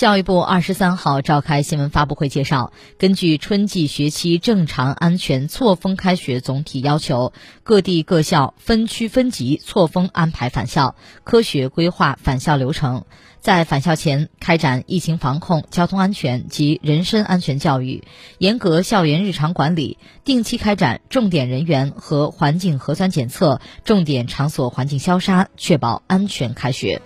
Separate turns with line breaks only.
教育部二十三号召开新闻发布会介绍根据春季学期正常安全错峰开学总体要求各地各校分区分级错峰安排返校科学规划返校流程。在返校前开展疫情防控交通安全及人身安全教育严格校园日常管理定期开展重点人员和环境核酸检测重点场所环境消杀确保安全开学。